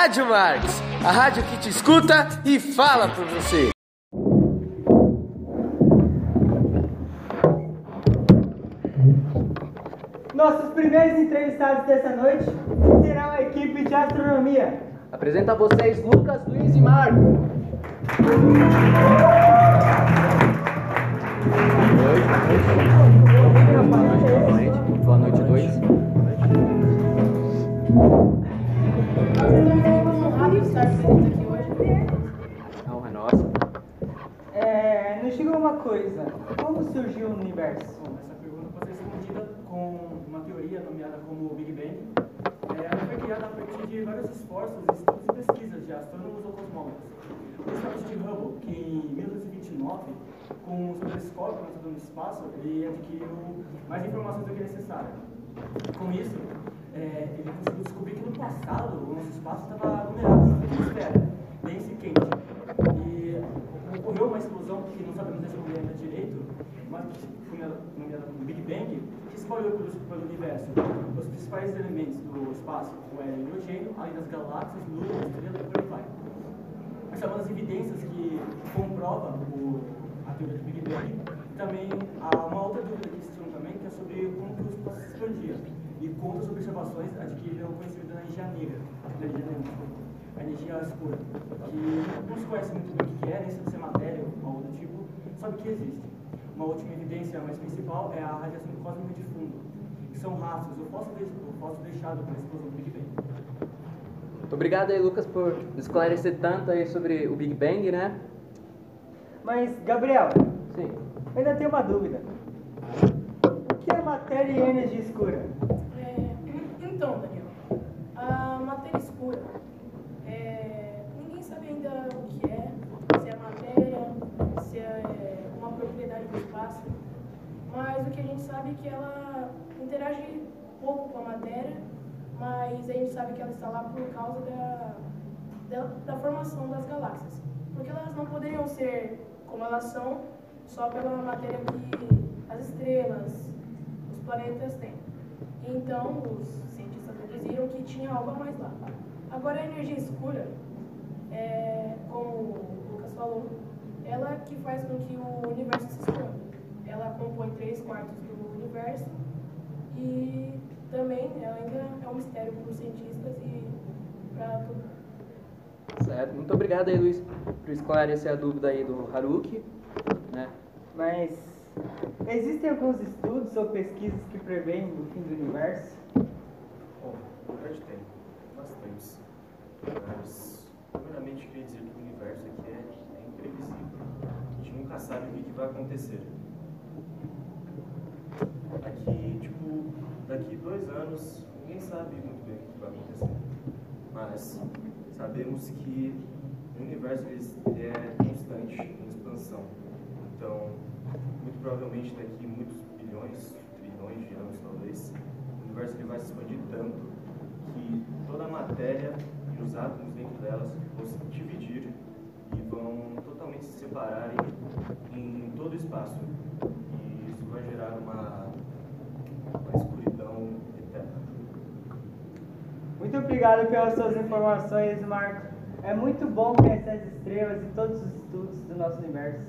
Rádio Marx, a rádio que te escuta e fala por você. Nossos primeiros entrevistados dessa noite serão a equipe de astronomia. Apresento a vocês Lucas, Luiz e Marco. Boa noite, boa noite, dois. A honra é nossa. É, nos diga uma coisa, como surgiu o universo? Bom, essa pergunta pode ser respondida com uma teoria nomeada como Big Bang. É, ela foi criada a partir de vários esforços, estudos e pesquisas de astrônomos ou cosmólogos. Principalmente de Hubble, que em 1929, com o seu telescópio lançado no espaço, ele adquiriu mais informações do que necessário. Com isso, é, ele conseguiu descobrir que no passado o nosso espaço estava aglomerado, uma esfera, densa e quente. E ocorreu uma explosão que não sabemos responder ainda direito, mas que foi nomeada como Big Bang, que espalhou pelo, pelo universo os principais elementos do espaço, o hélio e o hidrogênio, além das galáxias, luas, estrelas e por aí vai. Essa é uma das evidências que comprova o, a teoria do Big Bang. Também há uma outra dúvida que existiam também, que é sobre como que o espaço se expandia. E como as observações adquiriram o conhecimento da energia negra, da energia negra, desculpa, a energia escura, que não se conhece muito bem o que é, nem se é matéria ou algo do tipo, sabe que existe. Uma última evidência mais principal é a radiação cósmica de fundo, que são rastros, o fósforo, o fósforo deixado pela explosão do Big Bang. Muito obrigado aí, Lucas, por esclarecer tanto aí sobre o Big Bang, né? Mas, Gabriel, Sim. eu ainda tenho uma dúvida. O que é matéria e energia escura? É, então, Daniel, a matéria escura, é, ninguém sabe ainda o que é, se é matéria, se é uma propriedade do espaço, mas o que a gente sabe é que ela interage pouco com a matéria, mas a gente sabe que ela está lá por causa da, da, da formação das galáxias. Porque elas não poderiam ser como elas são só pela matéria que as estrelas, os planetas têm. Então, os cientistas deduziram que tinha algo a mais lá. Agora, a energia escura, é, como o Lucas falou, ela que faz com que o universo se expanda. Ela compõe três quartos do universo e também ela ainda é um mistério para os cientistas e para todo mundo. Certo. Muito obrigado aí, Luiz, por esclarecer a dúvida aí do Haruki, né? Mas existem alguns estudos ou pesquisas que preveem o fim do universo? Bom, na verdade tem, bastantes. Mas, primeiramente, queria dizer que o universo aqui é, é imprevisível. A gente nunca sabe o que, vai acontecer. Aqui, tipo, daqui dois anos, ninguém sabe muito bem o que, vai acontecer. Mas sabemos que o universo ele é constante em expansão. Então, muito provavelmente daqui muitos bilhões, trilhões de anos talvez, universo ele vai se expandir tanto que toda a matéria e os átomos dentro delas vão se dividir e vão totalmente se separarem em todo o espaço. E isso vai gerar uma, uma escuridão eterna. Muito obrigado pelas suas informações, Marco. É muito bom conhecer as estrelas e todos os estudos do nosso universo.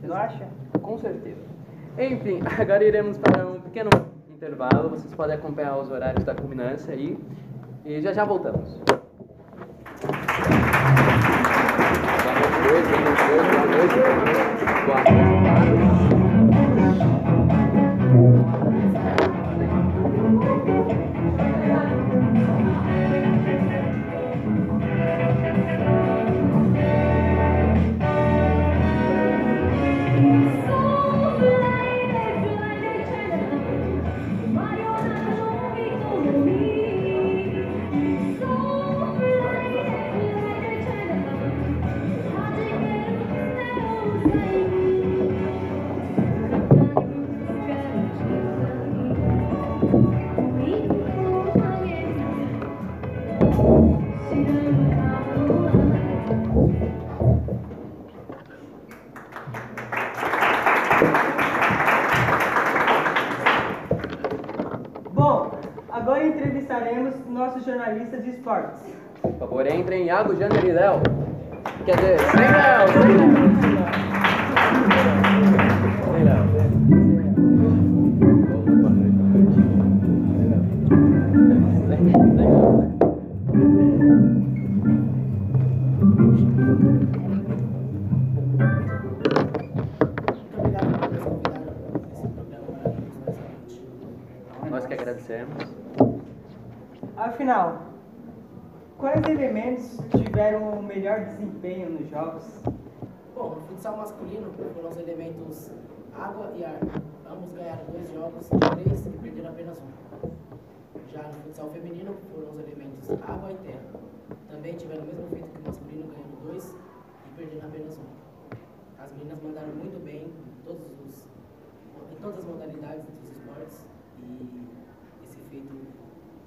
Você não acha? Com certeza. Enfim, agora iremos para um pequeno intervalo. Vocês podem acompanhar os horários da culminância aí. E já já voltamos. Boa noite, boa noite, boa noite, jornalistas de esportes. Por favor, entrem Iago, Jander e Léo. Quer dizer, sem Léo, sem Léo. Melhor desempenho nos jogos? Bom, no futsal masculino foram os elementos água e ar. Ambos ganharam dois jogos, três e perderam apenas um. Já no futsal feminino foram os elementos água e terra. Também tiveram o mesmo feito que o masculino, ganhando dois e perdendo apenas um. As meninas mandaram muito bem em, todos os, em todas as modalidades dos esportes e esse feito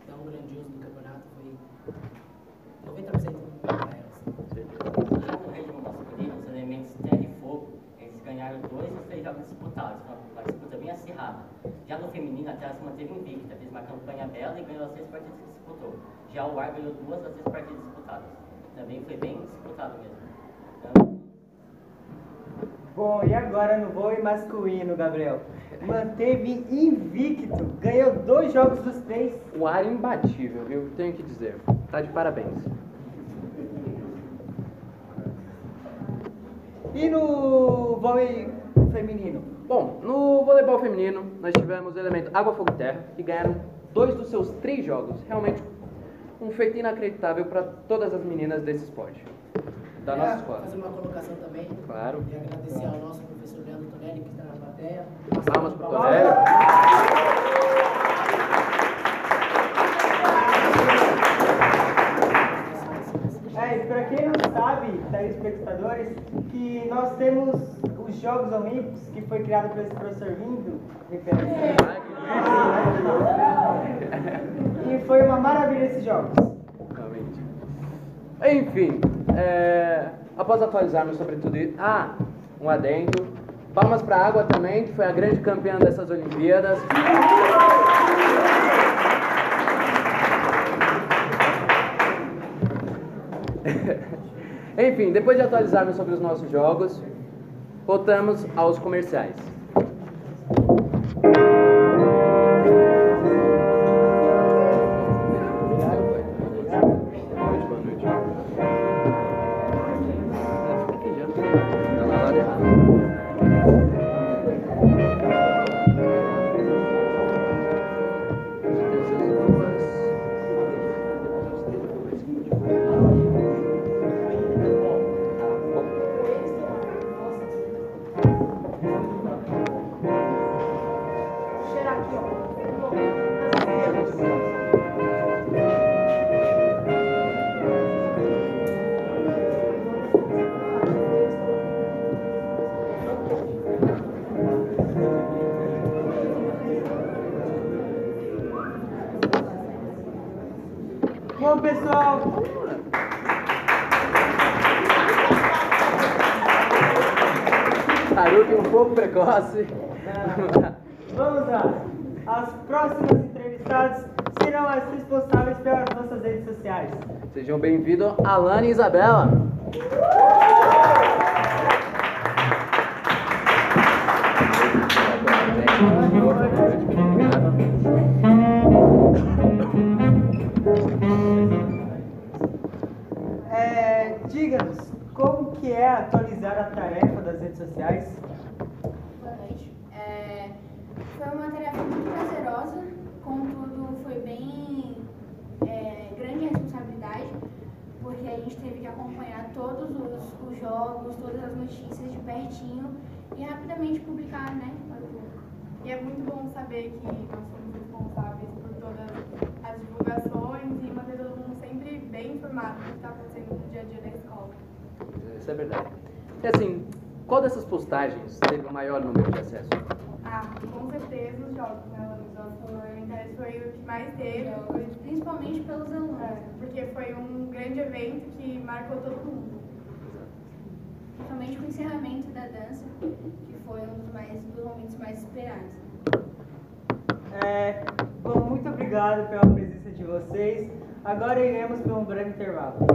tão grandioso do campeonato foi 90% para elas. Já no regime masculino, os elementos terra e fogo, eles ganharam disputados, então uma disputa bem acirrada. Já no feminino, a terra se manteve invicta, fez uma campanha bela e ganhou as seis partidas que disputou. Já o ar ganhou duas das seis partidas disputadas. Também foi bem disputado mesmo. Então, Bom, e agora no vôlei masculino, Gabriel? Manteve invicto, ganhou dois jogos dos três. O ar é imbatível, viu? Tenho que dizer. Tá de parabéns. E no vôlei feminino? Bom, no voleibol feminino, nós tivemos o elemento Água, Fogo e Terra, que ganharam dois dos seus três jogos. Realmente um feito inacreditável para todas as meninas desse esporte. Da nossa escola. Fazer uma colocação também. Claro. E agradecer ao nosso professor Leandro Tonelli, que está na plateia. Palmas pro Palmas. Tonelli. É, e pra quem não sabe, telespectadores, que nós temos os Jogos Olímpicos, que foi criado por esse professor lindo, me permite. E foi uma maravilha esses jogos. Realmente. Enfim, é, após atualizarmos sobre tudo isso. Ah, um adendo. Palmas para a Água também, que foi a grande campeã dessas Olimpíadas. Enfim, depois de atualizarmos sobre os nossos jogos, voltamos aos comerciais. Haruki um pouco precoce. vamos lá. As próximas entrevistadas serão as responsáveis pelas nossas redes sociais. Sejam bem-vindos, Alana e Isabela. É, Diga-nos, como que é atualizar a tarefa das redes sociais? Boa noite. É, foi uma tarefa muito prazerosa, contudo foi bem é, grande a responsabilidade, porque a gente teve que acompanhar todos os, os jogos, todas as notícias de pertinho e rapidamente publicar, né. E é muito bom saber que nós somos responsáveis por todas as divulgações e manter todo mundo sempre bem informado do que está acontecendo no dia a dia da escola. Isso é verdade. E assim, qual dessas postagens teve o maior número de acessos? Ah, com certeza os jogos, né? Os jogos fundamentais foi o que mais teve, Principalmente pelos alunos. é, porque foi um grande evento que marcou todo mundo. Principalmente com o encerramento da dança, que foi um dos, mais, dos momentos mais esperados. É, bom, muito obrigado pela presença de vocês. Agora iremos para um breve intervalo.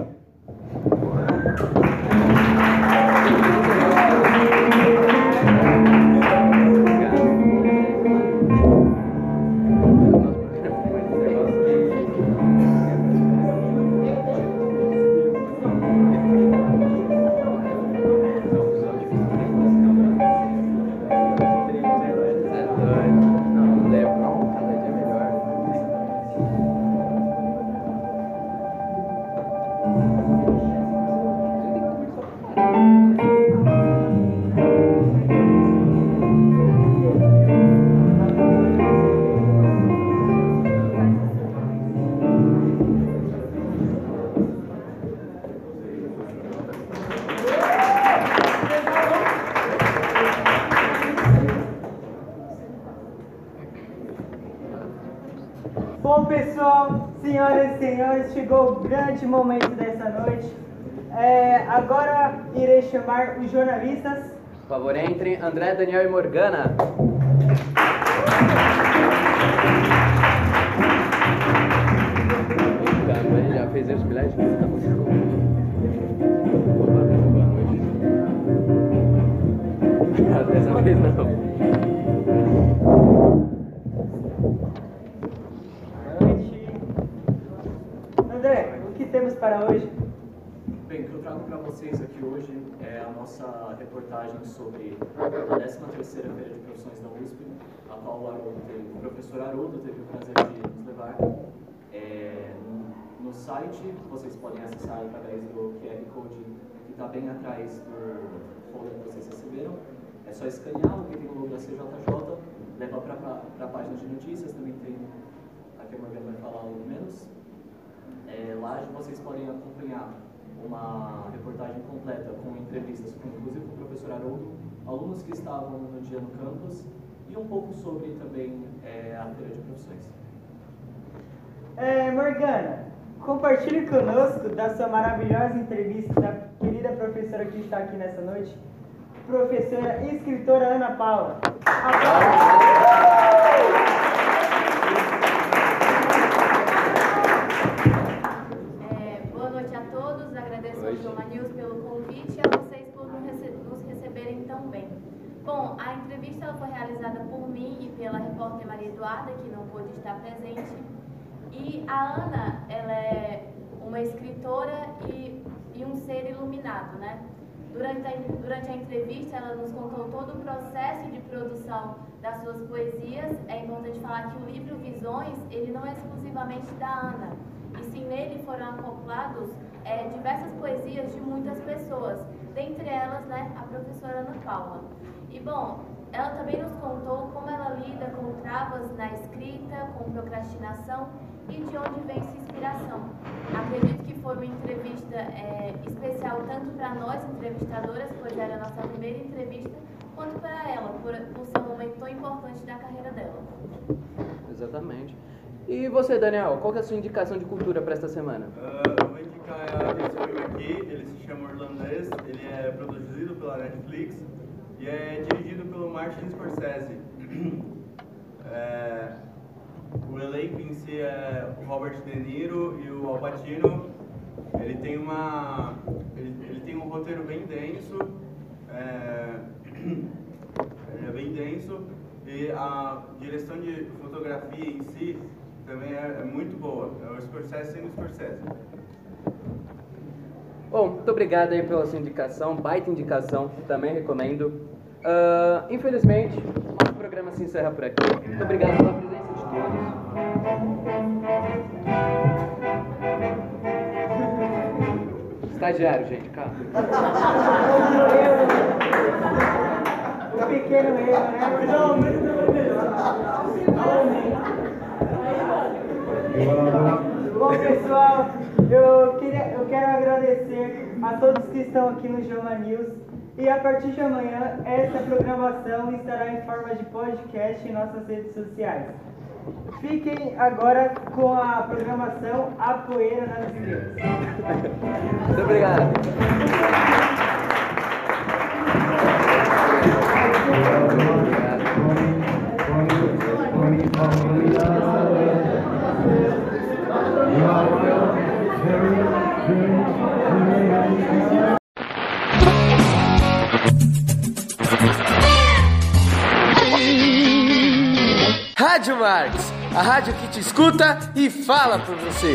Não, Bom, pessoal, senhoras e senhores, chegou o grande momento dessa noite. É, agora irei chamar os jornalistas. Por favor, entrem André, Daniel e Morgana. Já fez os bilhetes? Para hoje? Bem, o que eu trago para vocês aqui hoje é a nossa reportagem sobre a 13ª Feira de Profissões da USP, a qual o, teve, o professor Haroldo teve o prazer de nos levar. É, no, site, vocês podem acessar através do QR Code que está bem atrás do folder que vocês receberam. É só escanear o que tem no logo da CJJ, leva para a página de notícias, também tem, aqui a Morgana vai falar algo menos. É, lá vocês podem acompanhar uma reportagem completa com entrevistas com inclusive com o professor Haroldo, alunos que estavam no dia no campus e um pouco sobre também é, a feira de profissões. É, Morgana, compartilhe conosco da sua maravilhosa entrevista da querida professora que está aqui nessa noite, professora e escritora Ana Paula. É, boa noite a todos, agradeço ao Joma News pelo convite e a vocês por nos rece- nos receberem tão bem. Bom, a entrevista ela foi realizada por mim e pela repórter Maria Eduarda, que não pôde estar presente. E a Ana, ela é uma escritora e, e um ser iluminado, né? Durante a, durante a entrevista, ela nos contou todo o processo de produção das suas poesias. É importante falar que o livro Visões, ele não é exclusivamente da Ana, e sim nele foram acoplados é, diversas poesias de muitas pessoas, dentre elas, né, a professora Ana Paula. E bom, ela também nos contou como ela lida com travas na escrita, com procrastinação e de onde vem sua inspiração. Acredito que foi uma entrevista é, especial tanto para nós, entrevistadoras, pois era a nossa primeira entrevista, quanto para ela, por, por ser um momento tão importante da carreira dela. Exatamente. E você, Daniel, qual que é a sua indicação de cultura para esta semana? Ah, eu vou indicar esse filme aqui, ele se chama Irlandês, ele é produzido pela Netflix e é dirigido pelo Martin Scorsese. É, o elenco em si é o Robert De Niro e o Al Pacino. Ele tem uma, ele, ele tem um roteiro bem denso, é, é bem denso e a direção de fotografia em si também é, é muito boa. É o Scorsese sendo Scorsese. Bom, muito obrigado aí pela sua indicação, baita indicação, também recomendo. Ah, infelizmente, o nosso programa se encerra por aqui. Muito obrigado pela presença de todos. Estagiário, gente, calma. O pequeno erro, né? Bom, pessoal, eu, queria, eu quero agradecer a todos que estão aqui no Joma News. E a partir de amanhã, essa programação estará em forma de podcast em nossas redes sociais. Fiquem agora com a programação A Poeira nas Estrelas. Muito. Obrigado. Rádio que te escuta e fala por você.